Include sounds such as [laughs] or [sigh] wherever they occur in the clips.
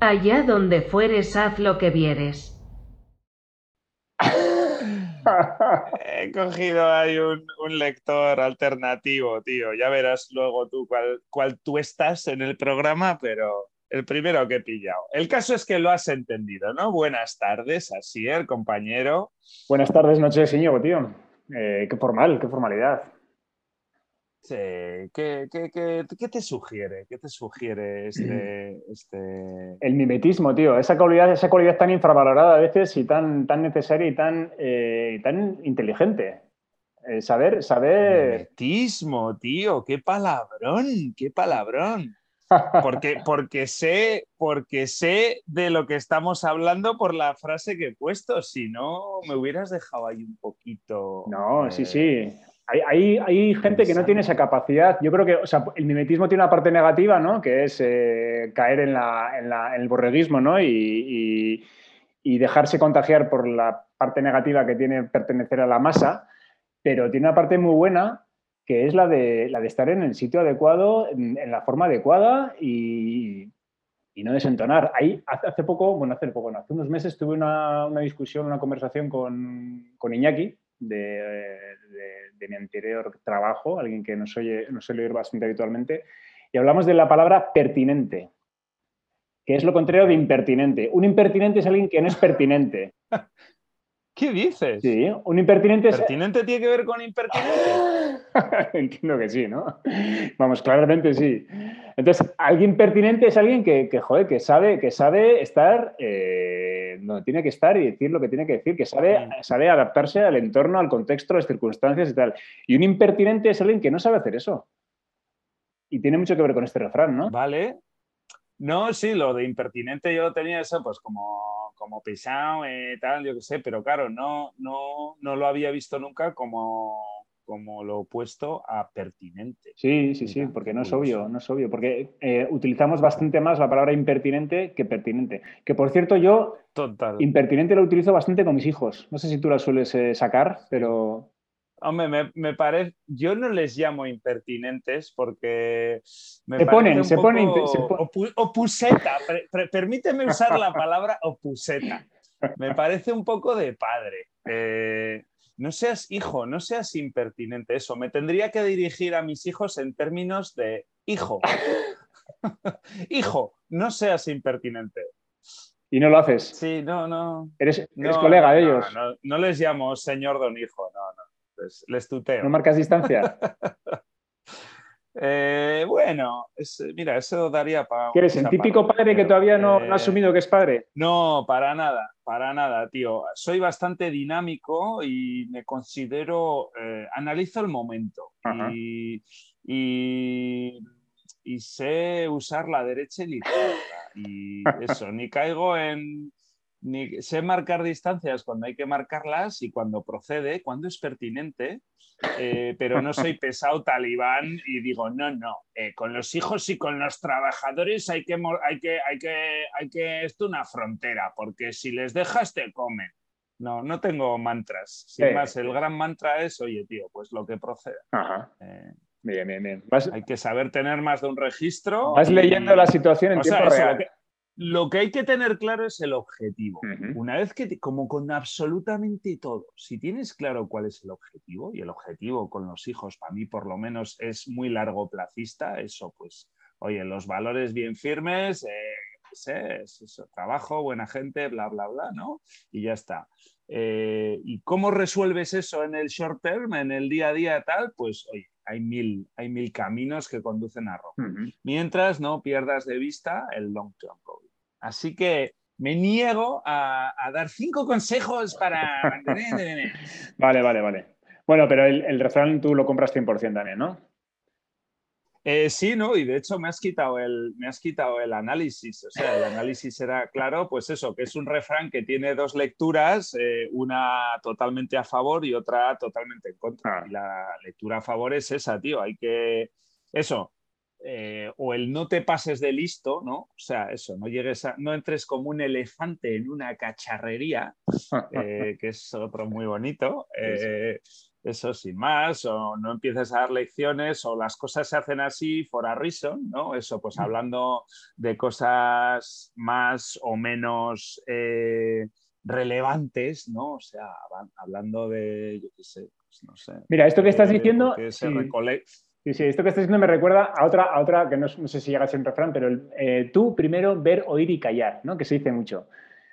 Allá donde fueres, haz lo que vieres. [laughs] He cogido ahí un, lector alternativo, tío. Ya verás luego tú cuál, cuál tú estás en el programa, pero el primero que he pillado. El caso es que lo has entendido, ¿no? Buenas tardes, así el compañero. Buenas tardes, noches, Íñigo, tío. Eh, qué formal, qué formalidad. Sí, ¿Qué, te sugiere? ¿Qué te sugiere este, este, El mimetismo, tío. Esa cualidad, esa cualidad tan infravalorada a veces y tan, tan necesaria y tan, eh, tan inteligente. Eh, saber, saber. Mimetismo, tío. Qué palabrón, qué palabrón. Porque, [laughs] porque, sé, porque sé de lo que estamos hablando por la frase que he puesto. Si no, me hubieras dejado ahí un poquito. No, sí, sí. Hay, gente que no tiene esa capacidad. Yo creo que el mimetismo tiene una parte negativa, ¿no? Que es eh, caer en, el borreguismo, ¿no? Y, dejarse contagiar por la parte negativa que tiene pertenecer a la masa. Pero tiene una parte muy buena que es la de, la de estar en el sitio adecuado, en, la forma adecuada y, no desentonar. Ahí, hace, poco, bueno, hace poco, hace unos meses tuve una, discusión, una conversación con, con Iñaki de, mi anterior trabajo, alguien que nos, oye, nos suele oír bastante habitualmente, y hablamos de la palabra pertinente, que es lo contrario de impertinente. Un impertinente es alguien que no es pertinente. [laughs] ¿Qué dices? Sí, un impertinente es... ¿Pertinente tiene que ver con impertinente? [laughs] [laughs] Entiendo que sí, ¿no? Vamos, claramente sí. Entonces, alguien pertinente es alguien que, que joder, que sabe, que sabe estar eh, donde tiene que estar y decir lo que tiene que decir, que sabe, sabe adaptarse al entorno, al contexto, a las circunstancias y tal. Y un impertinente es alguien que no sabe hacer eso. Y tiene mucho que ver con este refrán, ¿no? Vale. No, sí, lo de impertinente yo tenía eso, pues como como pisado y tal, yo qué sé, pero claro, no, no, no lo había visto nunca como, como lo opuesto a pertinente. Sí, sí, sí, porque no es obvio, no es obvio, porque eh, utilizamos bastante más la palabra impertinente que pertinente. Que por cierto, yo Total. impertinente lo utilizo bastante con mis hijos. No sé si tú la sueles eh, sacar, pero Hombre, me, parece, yo no les llamo impertinentes porque me se ponen, se ponen, opuseta. permíteme usar la palabra opuseta. Me parece un poco de padre. Eh, no seas hijo, no seas impertinente. Eso, me tendría que dirigir a mis hijos en términos de hijo. [laughs] hijo, no seas impertinente. ¿Y no lo haces? Sí, no, no. ¿Eres, colega de ellos? No, no, les llamo señor don hijo, no, no les, tuteo. ¿No marcas distancia? [laughs] Eh, bueno, mira, eso daría para. ¿Quieres el típico padre que todavía no, ha asumido que es padre? No, para nada, para nada, tío. Soy bastante dinámico y me considero. Eh, analizo el momento y, y, sé usar la derecha y la izquierda. Y [laughs] eso, ni caigo en ni sé marcar distancias cuando hay que marcarlas y cuando procede, cuando es pertinente, eh, pero no soy [laughs] pesado talibán y digo, no, no, eh, con los hijos y con los trabajadores hay que, hay que, hay que, hay que, esto una frontera, porque si les dejas te comen. No, no tengo mantras. Sin más, el gran mantra es, oye, tío, pues lo que proceda. Eh, bien, bien, bien. hay que saber tener más de un registro. Vas leyendo la situación en tiempo real. Lo que hay que tener claro es el objetivo. Una vez que, como con absolutamente todo, si tienes claro cuál es el objetivo, y el objetivo con los hijos, para mí por lo menos, es muy largo placista, eso pues, oye, los valores bien firmes, eh, eso, trabajo, buena gente, bla, bla, bla, ¿no? Y ya está. Eh, ¿Y cómo resuelves eso en el short term, en el día a día tal? Pues, oye, hay mil, hay mil caminos que conducen a Roma. Mientras no pierdas de vista el long term goal. Así que me niego a, dar cinco consejos para mantener. [laughs] vale, vale, vale. Bueno, pero el, el refrán tú lo compras 100% también, ¿no? Eh, sí, no, y de hecho me has quitado el, me has quitado el análisis. O sea, el análisis era claro, pues eso, que es un refrán que tiene dos lecturas, eh, una totalmente a favor y otra totalmente en contra. Ah. Y la lectura a favor es esa, tío. Hay que. Eso. Eh, o el no te pases de listo, ¿no? O sea, eso, no llegues a, no entres como un elefante en una cacharrería, [laughs] que es otro muy bonito. eso sin más, o no empiezas a dar lecciones, o las cosas se hacen así for a reason, ¿no? Eso, pues mm. hablando de cosas más o menos eh, relevantes, ¿no? O sea, hablando de, yo qué sé, pues no sé. Mira, esto que estás diciendo... Sí, sí, esto que estás diciendo me recuerda a otra, a otra que no, sé si llega a ser un refrán, pero eh, tú primero ver, oír y callar, ¿no? Que se dice mucho.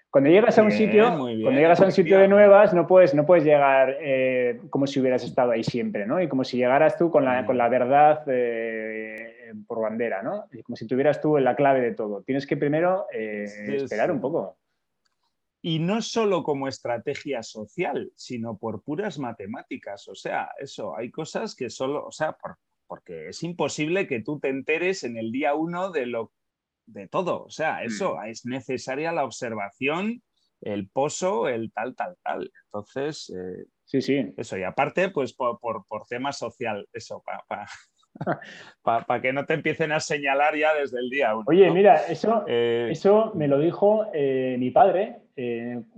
Cuando llegas a un sitio, cuando llegas a un sitio de nuevas, no puedes, no puedes llegar eh, como si hubieras estado ahí siempre, ¿no? Y como si llegaras tú con la, con la verdad eh, por bandera, ¿no? Y como si tuvieras tú la clave de todo. Tienes que primero esperar un poco. Y no solo como estrategia social, sino por puras matemáticas. O sea, eso, hay cosas que solo, o sea, por, porque es imposible que tú te enteres en el día uno de lo de todo. O sea, eso mm. es necesaria la observación, el pozo, el tal, tal, tal. Entonces, eh, sí, sí. Eso, y aparte, pues por, por, tema social, eso, para para [laughs] que no te empiecen a señalar ya desde el día uno. Oye, mira, eso, eh, eso me lo dijo eh, mi padre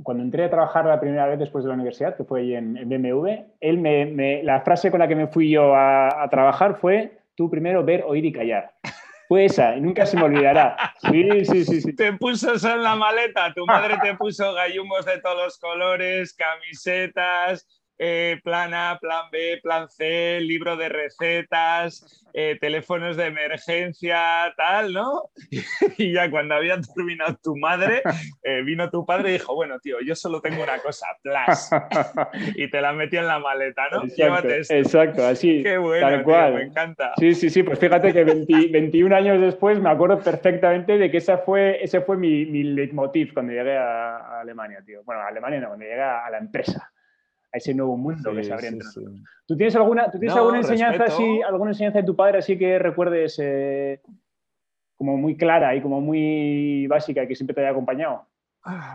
cuando entré a trabajar la primera vez después de la universidad, que fue ahí en, BMW. Él me, la frase con la que me fui yo a, a trabajar fue, tú primero ver, oír y callar. Fue esa, y nunca se me olvidará. Sí, sí, sí, sí. Te puso eso en la maleta, tu madre te puso gallumbos de todos los colores, camisetas, eh, plan A, plan B, plan C, libro de recetas, eh, teléfonos de emergencia, tal, ¿no? [laughs] y ya cuando había terminado tu madre, eh, vino tu padre y dijo, bueno, tío, yo solo tengo una cosa, plus. [laughs] y te la metió en la maleta, ¿no? Exacto, exacto así. [laughs] Qué bueno, cual. me encanta. Sí, sí, sí, pues fíjate que 21 años después me acuerdo perfectamente de que esa fue, ese fue mi, mi leitmotiv cuando llegué a, a Alemania, tío. Bueno, a Alemania no, cuando llegué a la empresa a ese nuevo mundo que se abría entre ¿Tú tienes alguna, ¿tú tienes alguna enseñanza así, alguna enseñanza de tu padre así que recuerdes eh, como muy clara y como muy básica que siempre te haya acompañado?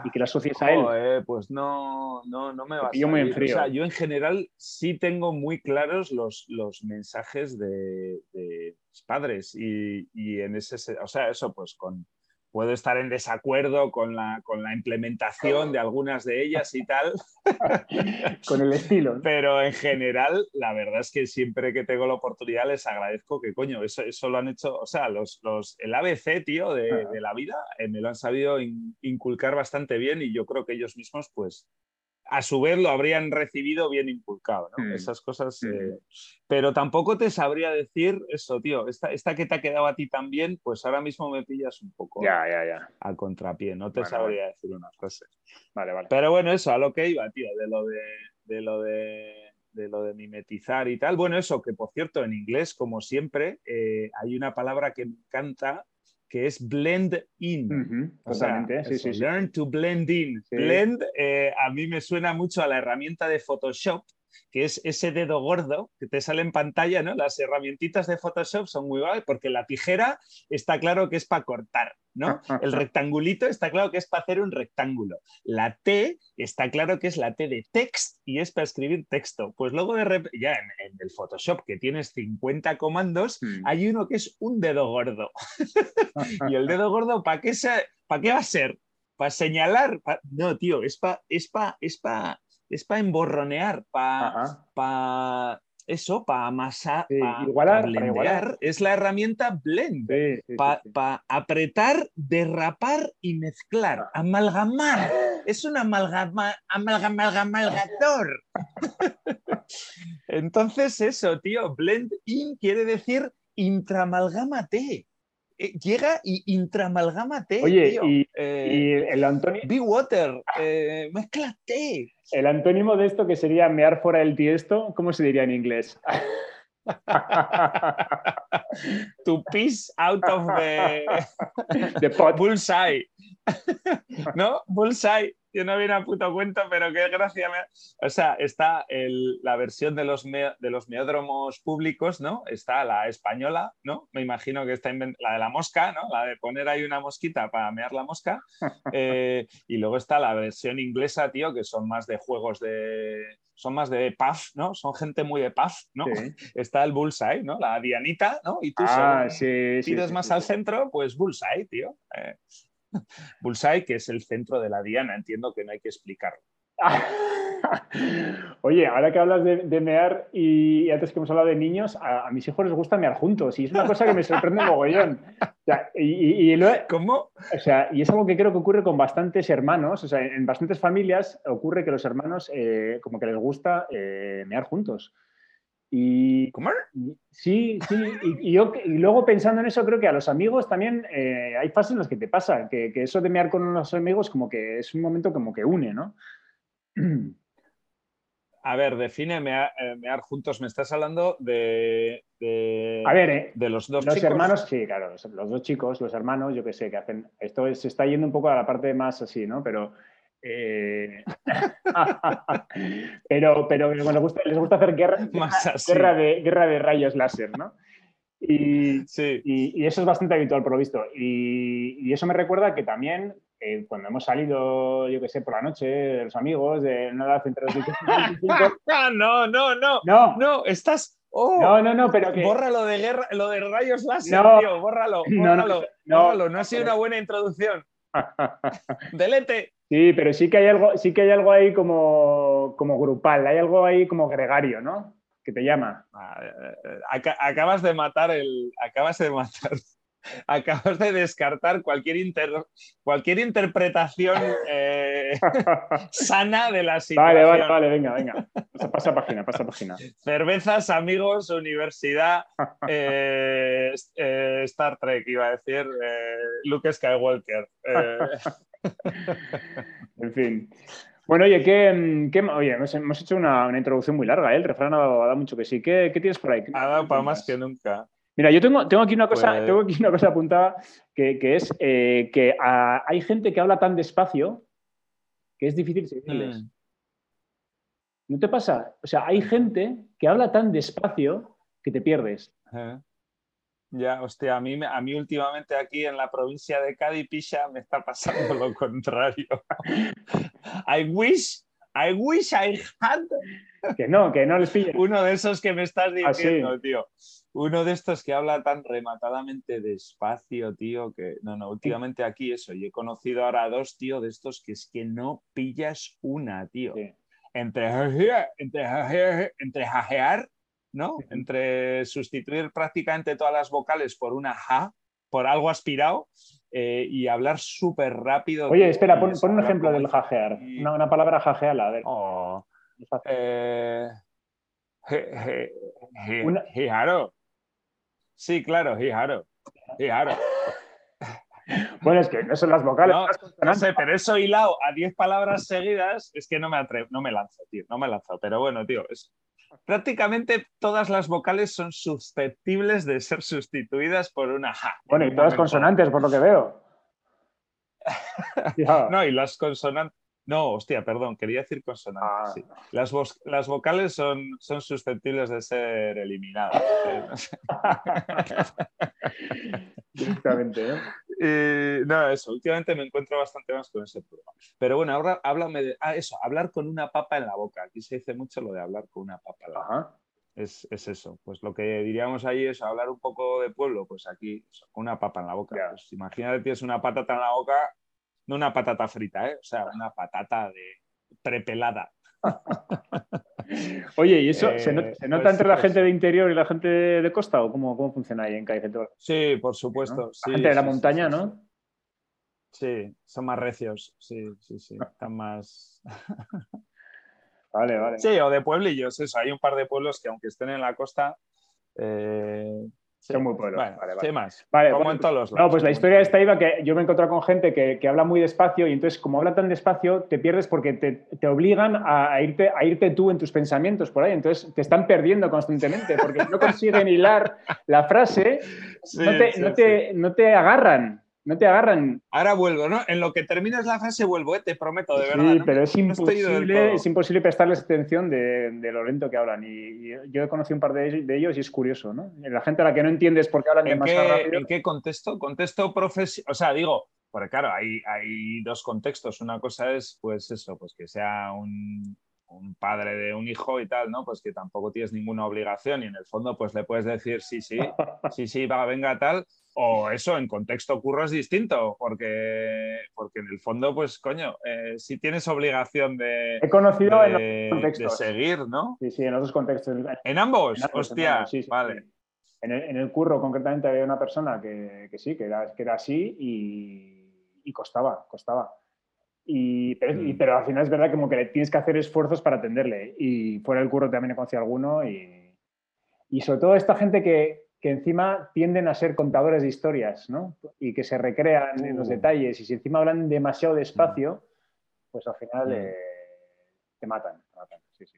y que la asocies a él. pues no, no, no me va a yo, muy o sea, yo en general sí tengo muy claros los, los mensajes de, de mis padres y, y, en ese, o sea, eso pues con, puedo estar en desacuerdo con la, con la implementación de algunas de ellas y tal. [laughs] con el estilo. Pero en general, la verdad es que siempre que tengo la oportunidad les agradezco que, coño, eso, eso lo han hecho, o sea, los, los, el ABC, tío, de, ah. de la vida, eh, me lo han sabido inculcar bastante bien y yo creo que ellos mismos, pues, a su vez lo habrían recibido bien inculcado, ¿no? Mm. Esas cosas. Mm. Eh, pero tampoco te sabría decir eso, tío. Esta, esta que te ha quedado a ti también, pues ahora mismo me pillas un poco ya, ya, ya. a contrapié. No te sabría decir unas cosas. Vale, vale. Pero bueno, eso, a lo que iba, tío, de lo de, de lo de de lo de mimetizar y tal. Bueno, eso que por cierto en inglés, como siempre, eh, hay una palabra que me encanta que es blend in. o sea, learn to blend in. Blend eh, a mí me suena mucho a la herramienta de Photoshop, que es ese dedo gordo que te sale en pantalla, ¿no? Las herramientitas de Photoshop son muy guay porque la tijera está claro que es para cortar. ¿no? El rectangulito está claro que es para hacer un rectángulo. La T está claro que es la T de text y es para escribir texto. Pues luego de ya en, el Photoshop que tienes 50 comandos, hmm. hay uno que es un dedo gordo. [laughs] y el dedo gordo, ¿para qué, ¿para qué va a ser? ¿Para señalar? No, tío, es para es pa, es pa, es para emborronear, para eso, para amasar, para, es la herramienta blend, para apretar, derrapar y mezclar, ah. amalgamar, es un amalgama, amalgamalgamalgador. [laughs] Entonces eso, tío, blend in quiere decir intramalgámate. Eh, llega y intramalgámate. Oye, tío. Y, eh, el Antonio. Be water, eh, mezclate. El antónimo de esto que sería mear fuera del tiesto, ¿cómo se diría en inglés? [laughs] to piece out of the, [laughs] the pot. bullseye. [laughs] ¿No? Bullseye yo no viene a puto cuento, pero qué gracia me... O sea, está la versión de los, de los meódromos públicos, ¿no? Está la española, ¿no? Me imagino que está la de la mosca, ¿no? La de poner ahí una mosquita para mear la mosca. [laughs] Eh, y luego está la versión inglesa, tío, que son más de juegos de... Son más de puff, ¿no? Son gente muy de puff, ¿no? [laughs] Está el bullseye, ¿no? La dianita, ¿no? Y tú ah, pides más al centro, pues bullseye, tío. Eh, [laughs] Bullseye, que es el centro de la diana, entiendo que no hay que explicarlo. [laughs] Oye, ahora que hablas de, mear y, antes que hemos hablado de niños, a, mis hijos les gusta mear juntos y es una cosa que me sorprende [laughs] mogollón. y, ¿Cómo? O sea, y es algo que creo que ocurre con bastantes hermanos, o sea, en bastantes familias ocurre que los hermanos eh, como que les gusta eh, mear juntos. Y, ¿Cómo? Sí, sí, y, yo, y luego pensando en eso, creo que a los amigos también eh, hay fases en las que te pasa, que, que eso de mear con los amigos como que es un momento como que une, ¿no? A ver, define mear, eh, juntos. Me estás hablando de. a ver, eh, de los dos los hermanos, sí, claro, los, dos chicos, los hermanos, yo qué sé, que hacen. Esto se está yendo un poco a la parte más así, ¿no? Pero. Eh, [laughs] pero, pero les, gusta, les gusta hacer guerra, [laughs] guerra, de, guerra de rayos láser, ¿no? Y, sí. y, eso es bastante habitual, por lo visto. Y, y, eso me recuerda que también cuando hemos salido, yo qué sé, por la noche, los amigos, de una edad entre los 18 y 25. no, no, no. No, no, estás. Oh, no, no, no, pero que. Borra lo de guerra, lo de rayos láser, no, tío, bórralo, bórralo, no, bórralo. No, ha sido una buena introducción. [laughs] Delete. Sí, pero sí que hay algo, sí que hay algo ahí como, como grupal, hay algo ahí como gregario, ¿no? Que te llama. Ah, eh, eh, acabas de matar el. Acabas de matar [laughs] acabas de descartar cualquier, cualquier interpretación eh, [laughs] sana de la situación. [laughs] Vale, vale, vale, venga, venga. Pasa, página, pasa página. Cervezas, amigos, universidad, eh, eh, Star Trek, iba a decir, Luke Skywalker. [laughs] en fin. Bueno, oye, ¿qué, oye hemos, hecho una, introducción muy larga, el refrán ha dado, mucho que sí. ¿Qué, tienes por ahí? Ha dado para más que nunca. Mira, yo tengo, tengo, aquí, una cosa, pues tengo aquí una cosa apuntada que, es eh, que hay gente que habla tan despacio que es difícil seguirles. Mm. ¿No te pasa? O sea, hay gente que habla tan despacio que te pierdes. Ya, hostia, a mí, a mí últimamente aquí en la provincia de Cádiz, Pisha, me está pasando lo [laughs] contrario. I wish, I wish I had. Que no, que no les pille. Uno de esos que me estás ah, diciendo, tío uno de estos que habla tan rematadamente despacio, tío, que no, no, últimamente aquí eso, y he conocido ahora a dos, tío, de estos que es que no pillas una, tío. Entre, entre, entre jajear, ¿no? Entre sustituir prácticamente todas las vocales por una ja, por algo aspirado, eh, y hablar súper rápido. Oye, espera, pon, un ejemplo del jajear. Una, palabra jajear, a ver. Oh, eh, Sí, claro, hijaro. Hijaro. Bueno, es que no son las vocales. No, sé, pero eso hilado a 10 palabras seguidas es que no me atrevo, no me lanzo, tío, no me lanzo. Pero bueno, tío, es, prácticamente todas las vocales son susceptibles de ser sustituidas por una ja. Bueno, y todas consonantes, por lo que veo. [laughs] no, y las consonantes. No, hostia, perdón, quería decir consonantes. Ah. Las, las, vocales son, son, susceptibles de ser eliminadas. [laughs] [laughs] Directamente, ¿no? No, eso, últimamente me encuentro bastante más con ese problema. Pero bueno, ahora háblame de. Ah, eso, hablar con una papa en la boca. Aquí se dice mucho lo de hablar con una papa en la boca. Es, es, eso. Pues lo que diríamos ahí es hablar un poco de pueblo, pues aquí, con una papa en la boca. Pues imagínate, tienes una patata en la boca no una patata frita, ¿eh? o sea, una patata de prepelada. [laughs] Oye, ¿y eso se, nota, eh, pues entre la gente de interior y la gente de costa o cómo, cómo funciona ahí en Cádiz? Sí, por supuesto. La gente de la montaña, ¿no? Sí, son más recios, sí, sí, sí, están más... [laughs] vale, vale. Sí, o de pueblillos, eso, hay un par de pueblos que aunque estén en la costa, eh, son muy pueblos. vale, vale. más. Vale, Como en todos los No, pues la historia esta iba que yo me he encontrado con gente que, que, habla muy despacio y entonces como habla tan despacio te pierdes porque te, te obligan a, irte, a irte tú en tus pensamientos por ahí. Entonces te están perdiendo constantemente porque no consiguen hilar la frase, no, te, no, te, no te agarran no te agarran. Ahora vuelvo, ¿no? En lo que terminas la frase vuelvo, ¿eh? te prometo, de verdad. Sí, pero es imposible, es imposible prestarles atención de, lo lento que hablan. Y, yo he conocido un par de, ellos y es curioso, ¿no? La gente a la que no entiendes por qué hablan demasiado rápido. ¿En qué contexto? Contexto profesional. O sea, digo, porque claro, hay, hay dos contextos. Una cosa es, pues eso, pues que sea un, un padre de un hijo y tal, ¿no? Pues que tampoco tienes ninguna obligación y en el fondo pues le puedes decir sí, sí, [laughs] sí, sí, va, venga tal O eso, en contexto curro es distinto, porque, porque en el fondo, pues coño, eh, si tienes obligación de, He conocido de, en los contextos. de seguir, ¿no? Sí, sí, en otros contextos. ¿En ambos? En ambos, en Hostia, ambos, sí, sí, vale. sí. En el, en el curro, concretamente, había una persona que, que sí, que era, que era así y, y costaba, costaba. Y, pero, y- Mm. pero al final es verdad como que le tienes que hacer esfuerzos para atenderle. Y fuera del curro también he conocido alguno. Y, y sobre todo esta gente que, que encima tienden a ser contadores de historias, ¿no? Y que se recrean en los Uh. detalles. Y si encima hablan demasiado despacio, pues al final Mm. eh, te matan. te matan, sí, sí.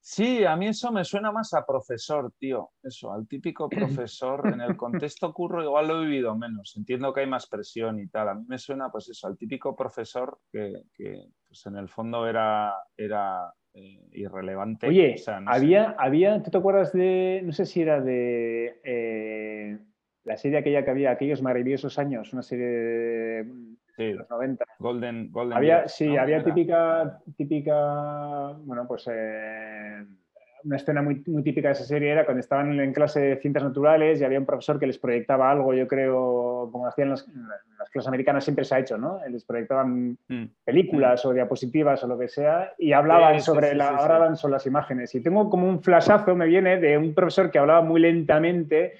Sí, a mí eso me suena más a profesor, tío. Eso, al típico [clears throat] profesor. En el contexto curro igual lo he vivido menos. Entiendo que hay más presión y tal. A mí me suena, pues eso, al típico profesor que, que, pues en el fondo era, era eh, irrelevante. Oye, O sea, no sé. había, había, ¿tú te acuerdas de, no sé si era de eh, la serie aquella que había, aquellos maravillosos años, una serie de Sí, los 90? Golden, Golden Había, Years, sí, ¿no? había típica, típica, bueno, pues eh, una escena muy, muy típica de esa serie era cuando estaban en clase de ciencias naturales y había un profesor que les proyectaba algo, yo creo, como hacían las, las clases americanas siempre se ha hecho, ¿no? Les proyectaban Mm. películas o diapositivas o lo que sea y hablaban Sí, sobre sí, la, sí, sí. ahora hablan sobre las imágenes y tengo como un flashazo me viene de un profesor que hablaba muy lentamente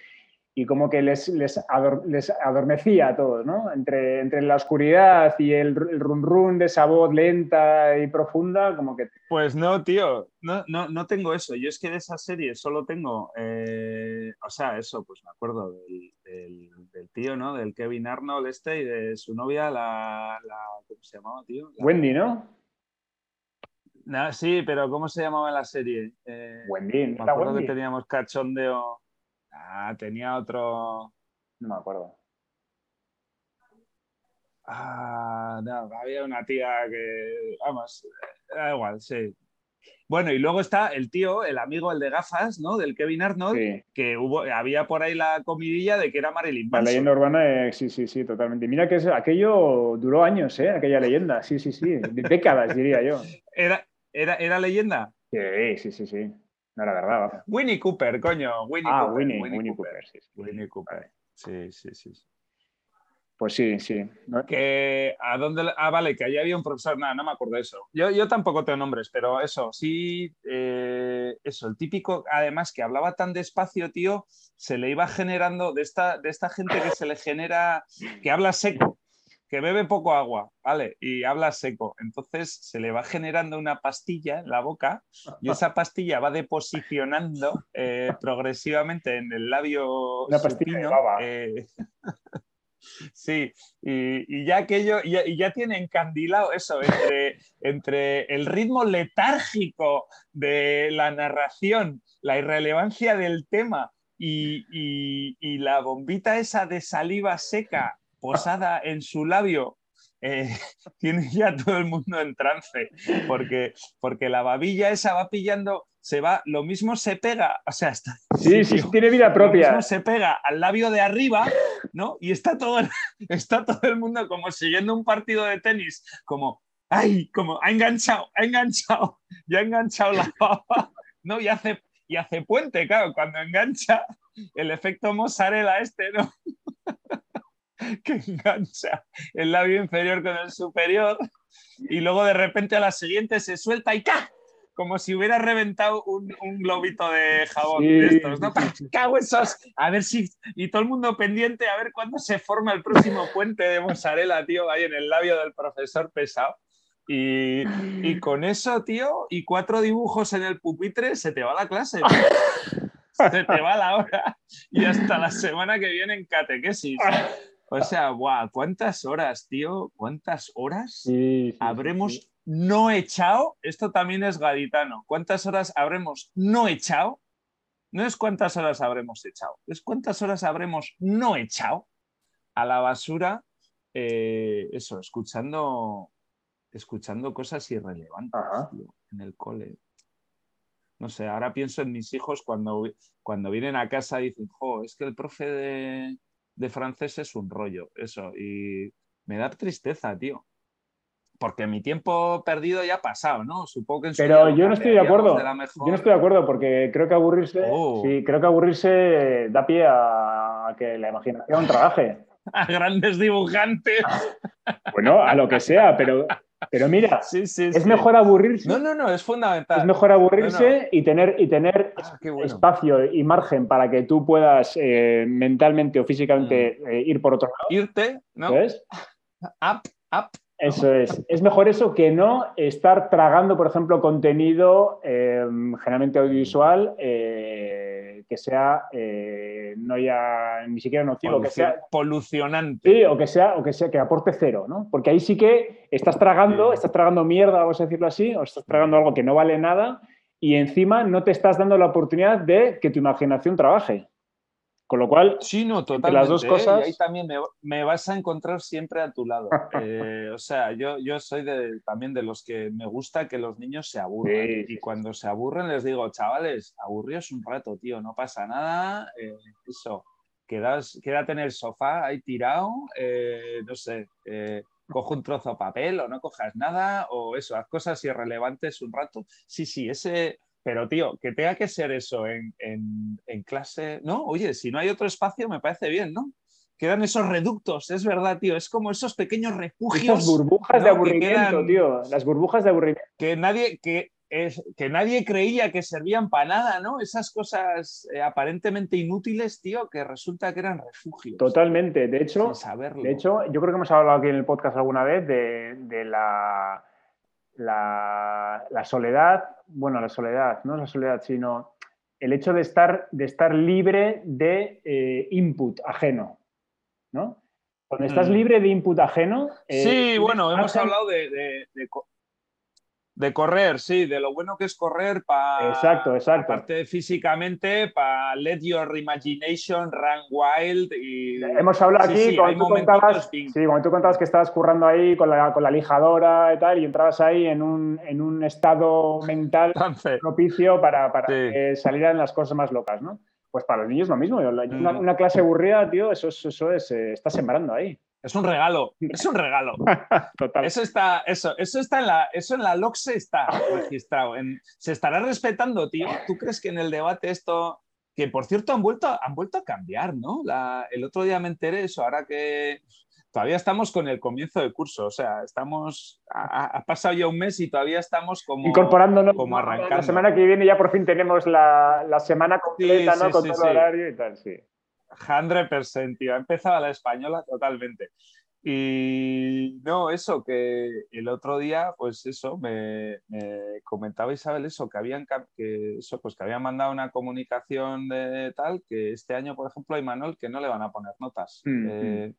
y como que les, les, ador- les adormecía a todos, ¿no? Entre, entre la oscuridad y el, el run run de esa voz lenta y profunda, como que Pues no, tío, no, no, no tengo eso. Yo es que de esa serie solo tengo, eh, o sea, eso, pues me acuerdo del, del- del tío, ¿no? Del Kevin Arnold este y de su novia, la, la- ¿cómo se llamaba, tío? La- Wendy, ¿no? Sí, pero ¿cómo se llamaba en la serie? Eh, Wendy, me ¿no era acuerdo Wendy? que teníamos cachondeo. Ah, tenía otro. No me acuerdo. Ah, no, había una tía que, vamos, da igual, sí. Bueno, y luego está el tío, el amigo, el de gafas, ¿no? Del Kevin Arnold, Sí. que hubo, había por ahí la comidilla de que era Marilyn La Manson. leyenda urbana, eh, sí, sí, sí, totalmente. Mira que es- aquello duró años, ¿eh? Aquella leyenda, sí, sí, sí. De- Décadas, diría yo. [laughs] Era, era, era leyenda. Sí, sí, sí, sí. No era verdad. Winnie Cooper, coño. Winnie Ah, Cooper, Winnie, Winnie, Cooper. sí, sí. Winnie Cooper. Sí, sí, sí. Pues sí, sí. Que a dónde. Ah, vale, que allí había un profesor. Nada, no me acuerdo de eso. Yo, yo tampoco tengo nombres, pero eso, sí. eh, eso, el típico, además, que hablaba tan despacio, tío, se le iba generando de esta, de esta gente que se le genera. que habla seco, que bebe poco agua, ¿vale? Y habla seco. Entonces se le va generando una pastilla en la boca y esa [laughs] pastilla va deposicionando eh, progresivamente en el labio. Una pastilla de supino, baba. eh, [laughs] Sí, y, y ya aquello, y ya, y ya tiene encandilado eso entre, entre el ritmo letárgico de la narración, la irrelevancia del tema y- y la bombita esa de saliva seca posada en su labio. eh, [laughs] tiene ya todo el mundo en trance, porque, porque la babilla esa va pillando, se va, lo mismo se pega, o sea, está, Sí, sí, tiene vida Lo propia. mismo se pega al labio de arriba, ¿no? Y está todo, el- [laughs] está todo el mundo como siguiendo un partido de tenis, como, ¡ay! Como, ha enganchado, ha enganchado, ya ha enganchado la baba, [laughs] ¿no? Y hace, y hace puente, claro, cuando engancha, el efecto mozzarella este, ¿no? [laughs] que engancha el labio inferior con el superior y luego de repente a la siguiente se suelta y ¡ca! Como si hubiera reventado un, un globito de jabón Sí, de estos, ¿no? Cago esos. A ver si. Y todo el mundo pendiente a ver cuándo se forma el próximo puente de mozzarella, tío, ahí en el labio del profesor pesado. Y, y con eso, tío, y cuatro dibujos en el pupitre, se te va la clase. tío. Se te va la hora. Y hasta la semana que viene en catequesis. O sea, guau, ¿cuántas horas, tío? ¿Cuántas horas? Sí, sí, habremos sí, no echado, esto también es gaditano, ¿cuántas horas habremos no echado? No es cuántas horas habremos echado, es cuántas horas habremos no echado a la basura, eh, eso, escuchando, escuchando cosas irrelevantes tío, en el cole. No sé, ahora pienso en mis hijos cuando, cuando vienen a casa y dicen, jo, es que el profe de, de francés es un rollo, eso, y me da tristeza, tío. Porque mi tiempo perdido ya ha pasado, ¿no? Supongo que en su Pero yo no estoy de acuerdo. de la mejor- Yo no estoy de acuerdo porque creo que aburrirse, Oh. sí, creo que aburrirse da pie a que la imaginación trabaje. [laughs] A grandes dibujantes. Bueno, a lo que sea, pero, pero mira, [laughs] es mejor aburrirse. No, no, no, es fundamental. Es mejor aburrirse y tener, y tener ah, espacio y margen para que tú puedas eh, mentalmente o físicamente mm. eh, ir por otro lado. Irte, ¿no? ¿Sabes? [laughs] Up, up. Eso es. Es mejor eso que no estar tragando, por ejemplo, contenido eh, generalmente audiovisual que sea no ya ni siquiera nocivo, que sea polucionante. Sí, o que sea, o que sea que aporte cero, ¿no? Porque ahí sí que estás tragando, estás tragando mierda, vamos a decirlo así, o estás tragando algo que no vale nada y encima no te estás dando la oportunidad de que tu imaginación trabaje. Con lo cual, sí, no, totalmente, las dos ¿eh? cosas. Y ahí también me, vas a encontrar siempre a tu lado. [laughs] Eh, o sea, yo, yo soy también de los que me gusta que los niños se aburran. y cuando se aburren les digo, chavales, aburríos un rato, tío, no pasa nada. Eh, eso, quedas, quédate en el sofá ahí tirado, no sé, cojo un trozo de papel o no cojas nada, o eso, haz cosas irrelevantes un rato. Sí, sí, ese pero, tío, que tenga que ser eso en, clase, ¿no? Oye, si no hay otro espacio, me parece bien, ¿no? Quedan esos reductos, es verdad, tío. Es como esos pequeños refugios. Esas burbujas de aburrimiento, tío. Las burbujas de aburrimiento. Que nadie, que, es, que nadie creía que servían para nada, ¿no? Esas cosas eh, aparentemente inútiles, tío, que resulta que eran refugios. Totalmente. De hecho, de hecho, yo creo que hemos hablado aquí en el podcast alguna vez de la la, soledad, bueno, la soledad, no la soledad, sino el hecho de estar, de estar libre de eh, input ajeno, ¿no? Cuando estás mm. libre de input ajeno... Eh, sí, bueno, hemos hablado de, de correr, sí, de lo bueno que es correr para. Exacto, exacto. Aparte físicamente, para let your imagination run wild. Y... Hemos hablado aquí, cuando, tú contabas, sí, cuando tú contabas que estabas currando ahí con la, con la lijadora y tal, y entrabas ahí en un, en un estado mental [laughs] propicio para, para que salieran las cosas más locas, ¿no? Pues para los niños lo mismo. Una, una clase aburrida, tío, eso, eso es, eh, está sembrando ahí. Es un regalo, es un regalo. [laughs] Total. Eso está, eso, eso está en la, eso en la LOCSE está registrado. se estará respetando, tío. ¿Tú crees que en el debate esto, que por cierto han vuelto, han vuelto a cambiar, ¿no? el otro día me enteré eso, ahora que todavía estamos con el comienzo de curso, o sea, estamos, ha, pasado ya un mes y todavía estamos como incorporándonos, como arrancando. La semana que viene ya por fin tenemos la, semana completa, ¿no? con todo el horario y tal, sí. 100%, tío. Ha empezado la española totalmente. Y no, eso, que el otro día, pues eso, me, comentaba Isabel eso, que habían que eso, pues que habían mandado una comunicación de tal, que este año, por ejemplo, hay Manuel que no le van a poner notas. Mm, eh, mm.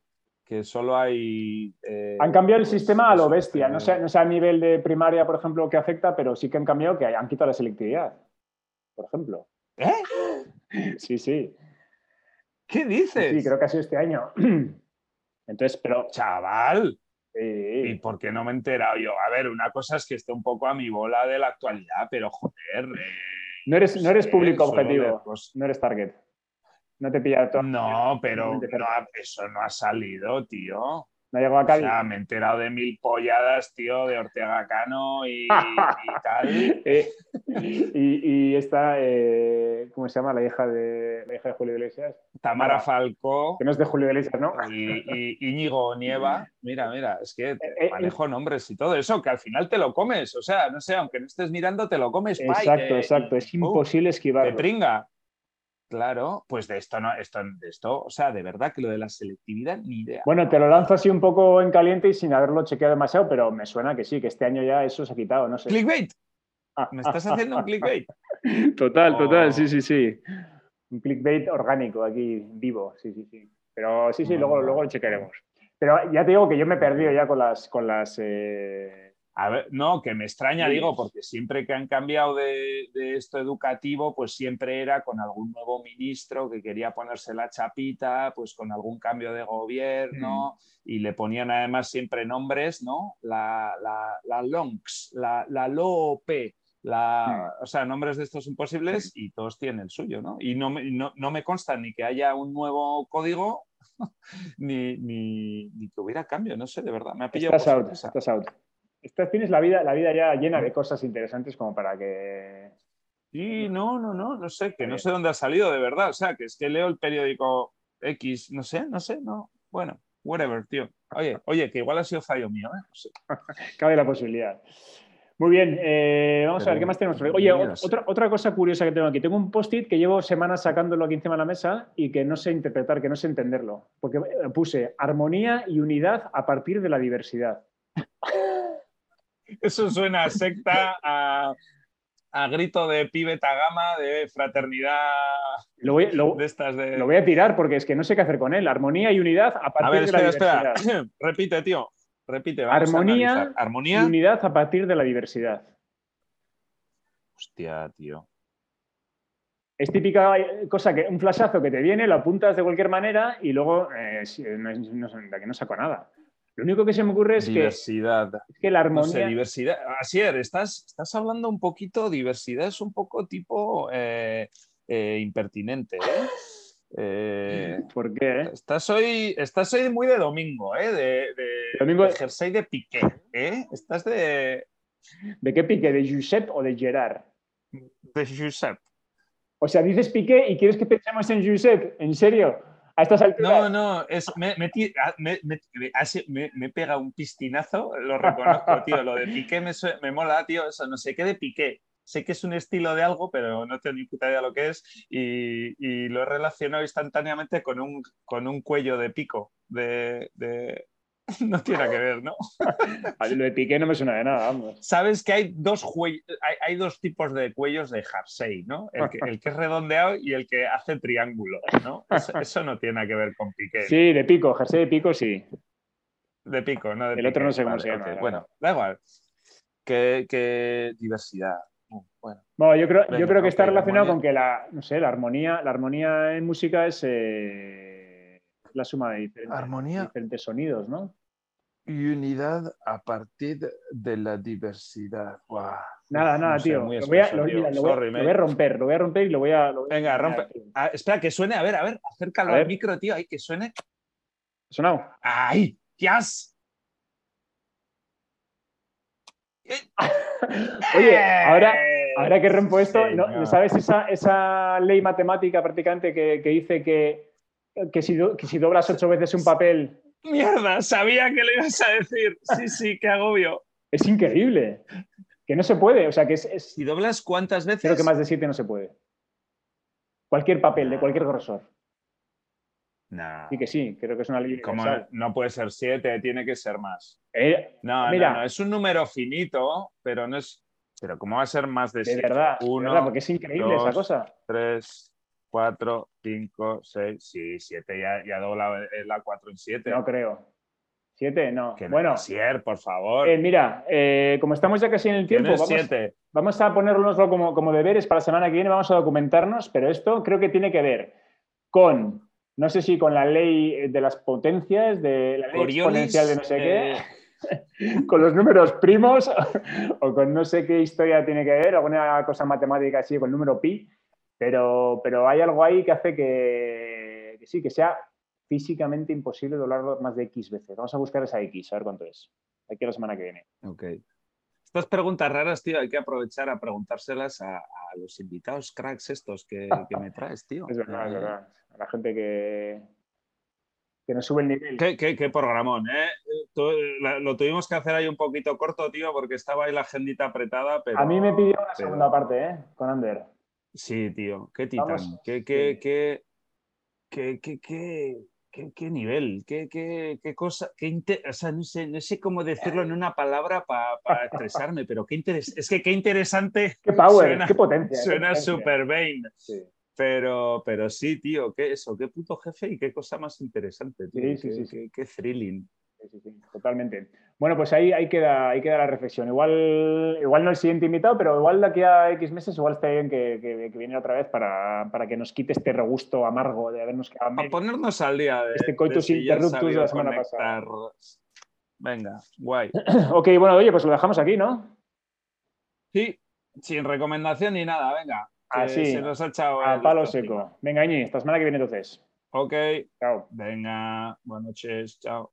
que solo hay. Eh, han cambiado el sistema a lo bestia. No sé, no sé a nivel de primaria, por ejemplo, que afecta, pero sí que han cambiado que han quitado la selectividad, por ejemplo. ¿Eh? Sí, sí. ¿Qué dices? Sí, creo que ha sido este año. [clears throat] Entonces, pero. Chaval. ¿Y por qué no me he enterado yo? A ver, una cosa es que esté un poco a mi bola de la actualidad, pero joder. Eh, no eres, no eres público objetivo. No eres target. No te pilla todo. No, pero eso no ha salido, tío. No llegó a Cádiz. O sea, me he enterado de mil polladas, tío, de Ortega Cano y, [laughs] tal. Eh, y, esta, eh, ¿cómo se llama? La hija de la hija de Julio Iglesias. Tamara Falcó. Que no es de Julio Iglesias, ¿no? Y, Íñigo Nieva. [laughs] Mira, mira, es que eh, manejo nombres y todo eso, que al final te lo comes. O sea, no sé, aunque no estés mirando, te lo comes. Exacto, exacto. Es imposible esquivarlo. Te pringa. Claro, pues de esto no, esto, de esto, o sea, de verdad que lo de la selectividad, ni idea. Bueno, te lo lanzo así un poco en caliente y sin haberlo chequeado demasiado, pero me suena que sí, que este año ya eso se ha quitado, no sé. Clickbait. Ah. ¿Me estás haciendo un clickbait? [laughs] Total, total, sí, sí, sí. Un clickbait orgánico aquí, vivo, sí, sí, sí. Pero sí, sí, luego, luego lo chequearemos. Pero ya te digo que yo me he perdido ya con las, con las eh, a ver, no, que me extraña, digo, porque siempre que han cambiado de, esto educativo, pues siempre era con algún nuevo ministro que quería ponerse la chapita, pues con algún cambio de gobierno, mm. y le ponían además siempre nombres, ¿no? La, la, la LONX, la, la LOP, la, mm. o sea, nombres de estos imposibles y todos tienen el suyo, ¿no? Y no me, no, me consta ni que haya un nuevo código, [laughs] ni, ni, que hubiera cambio, no sé, de verdad, me ha pillado. Estás out, tienes la vida, la vida ya llena de cosas interesantes como para que. Sí, no, no, no, no sé, que no sé dónde ha salido de verdad. O sea, que es que leo el periódico X, no sé, no sé, no. Bueno, whatever, tío. Oye, oye, que igual ha sido fallo mío, ¿eh? [laughs] Cabe la posibilidad. Muy bien, eh, vamos a ver, ¿qué más tenemos? Oye, otra, otra cosa curiosa que tengo aquí. Tengo un post-it que llevo semanas sacándolo aquí encima de la mesa y que no sé interpretar, que no sé entenderlo. Porque eh, puse armonía y unidad a partir de la diversidad. [laughs] Eso suena a secta, a, grito de pibeta gama, de fraternidad. Lo voy, de estas de... lo voy a tirar porque es que no sé qué hacer con él. Armonía y unidad a partir de la diversidad. Espera. [clears throat] Repite, tío. Repite, armonía, armonía y unidad a partir de la diversidad. Hostia, tío. Es típica cosa que un flashazo que te viene, lo apuntas de cualquier manera y luego eh, no, no, no saco nada. Lo único que se me ocurre es diversidad. que, es que la armonía. diversidad. Asier, estás, estás hablando un poquito, diversidad es un poco tipo eh, eh, impertinente. ¿eh? Eh, ¿Por qué? Estás hoy, estás hoy muy de domingo, ¿eh? De, domingo... de jersey de Piqué, ¿eh? Estás de... ¿De qué Piqué? ¿De Josep o de Gerard? De Josep. O sea, dices Piqué y quieres que pensemos en Josep, ¿en serio? A estas No, no, es, me, me, me, pega un pistinazo, lo [laughs] reconozco, tío. Lo de Piqué me, me mola, tío, eso, no sé qué de Piqué sé que es un estilo de algo, pero no tengo ni puta idea de lo que es y, lo he relacionado instantáneamente con un, con un cuello de pico, de, [laughs] No tiene que ver, ¿no? [laughs] lo de piqué no me suena de nada, vamos. Sabes que hay dos, hay, dos tipos de cuellos de jersey, ¿no? El que, el que, es redondeado y el que hace triángulo, ¿no? Eso, no tiene que ver con piqué. Sí, de pico, jersey de pico sí. De pico, ¿no? el otro no sé cómo se llama. Bueno, da igual. qué diversidad. Bueno, yo creo, yo creo que está relacionado con que la, no sé, la armonía, la armonía en música es eh, la suma de diferentes, sonidos, ¿no? Y unidad a partir de la diversidad. Nada, nada, tío. lo, voy a, romper, lo voy a romper y lo voy a. Venga, rompe. Ah, espera, que suene, a ver, a ver, acércalo al micro, tío, ahí que suene. ¿Ha sonado? ¡Ay! ¡Yas! [laughs] Oye, ahora, ahora que rompo esto, ¿sabes esa, ley matemática prácticamente que, dice que, que, si, doblas ocho veces un papel... Mierda, sabía que lo ibas a decir. Sí, sí, qué agobio. Es increíble. Que no se puede. O sea, que es, ¿Y doblas cuántas veces? Creo que más de siete no se puede. Cualquier papel, de cualquier grosor. No. Sí que sí, creo que es una ley. Como no, puede ser siete, tiene que ser más. Eh, no, mira, no, es un número finito, pero no es. Pero ¿cómo va a ser más de, siete? Verdad, Uno, verdad, porque es increíble esa cosa. Tres, cuatro, cinco, seis, sí, siete, ya, ya dobla la cuatro en siete. No creo. ¿Siete? No. bueno, Sier, por favor. Eh, mira, eh, como estamos ya casi en el tiempo, vamos, vamos, a ponernoslo como, como deberes para la semana que viene, vamos a documentarnos, pero esto creo que tiene que ver con no sé si con la ley de las potencias, de la ley exponencial de no sé qué, eh. [laughs] con los números primos [laughs] o con no sé qué historia tiene que ver, alguna cosa matemática así con el número pi, pero, pero hay algo ahí que hace que, sí, que sea físicamente imposible doblarlo más de X veces. Vamos a buscar esa X, a ver cuánto es. Aquí la semana que viene. Ok. Estas preguntas raras, tío, hay que aprovechar a preguntárselas a, los invitados cracks estos que, me traes, tío. [laughs] Es verdad, es verdad a la gente que, que nos sube el nivel. Qué, qué, programón, ¿eh? lo tuvimos que hacer ahí un poquito corto, tío, porque estaba ahí la agendita apretada, pero... A mí me pidió una segunda parte, ¿eh? Con Ander. Sí, tío, qué titán, qué, qué, qué, qué, qué, qué, nivel, qué, qué, qué cosa, qué o sea, no sé, no sé cómo decirlo en una palabra para expresarme, pero qué interes es que qué interesante. Qué power, qué potencia. Suena súper vain. Sí. Pero, pero sí, tío, qué eso, qué puto jefe y qué cosa más interesante, tío. Sí, sí, sí, qué, thrilling. Sí, sí, totalmente. Bueno, pues ahí, ahí, queda, ahí queda la reflexión. Igual, igual no el siguiente invitado, pero igual de aquí a X meses, igual está bien que, que, viene otra vez para, para, que nos quite este regusto amargo de habernos quedado. Para ponernos al día de este coitus interruptus de la semana pasada. Venga, guay. [clears throat] ok, bueno, oye, pues lo dejamos aquí, ¿no? Sí, sin recomendación ni nada, venga. Así. Se nos ha echado. A palo seco. Venga, Iñi, esta semana que viene entonces. Ok. Chao. Venga, buenas noches. Chao.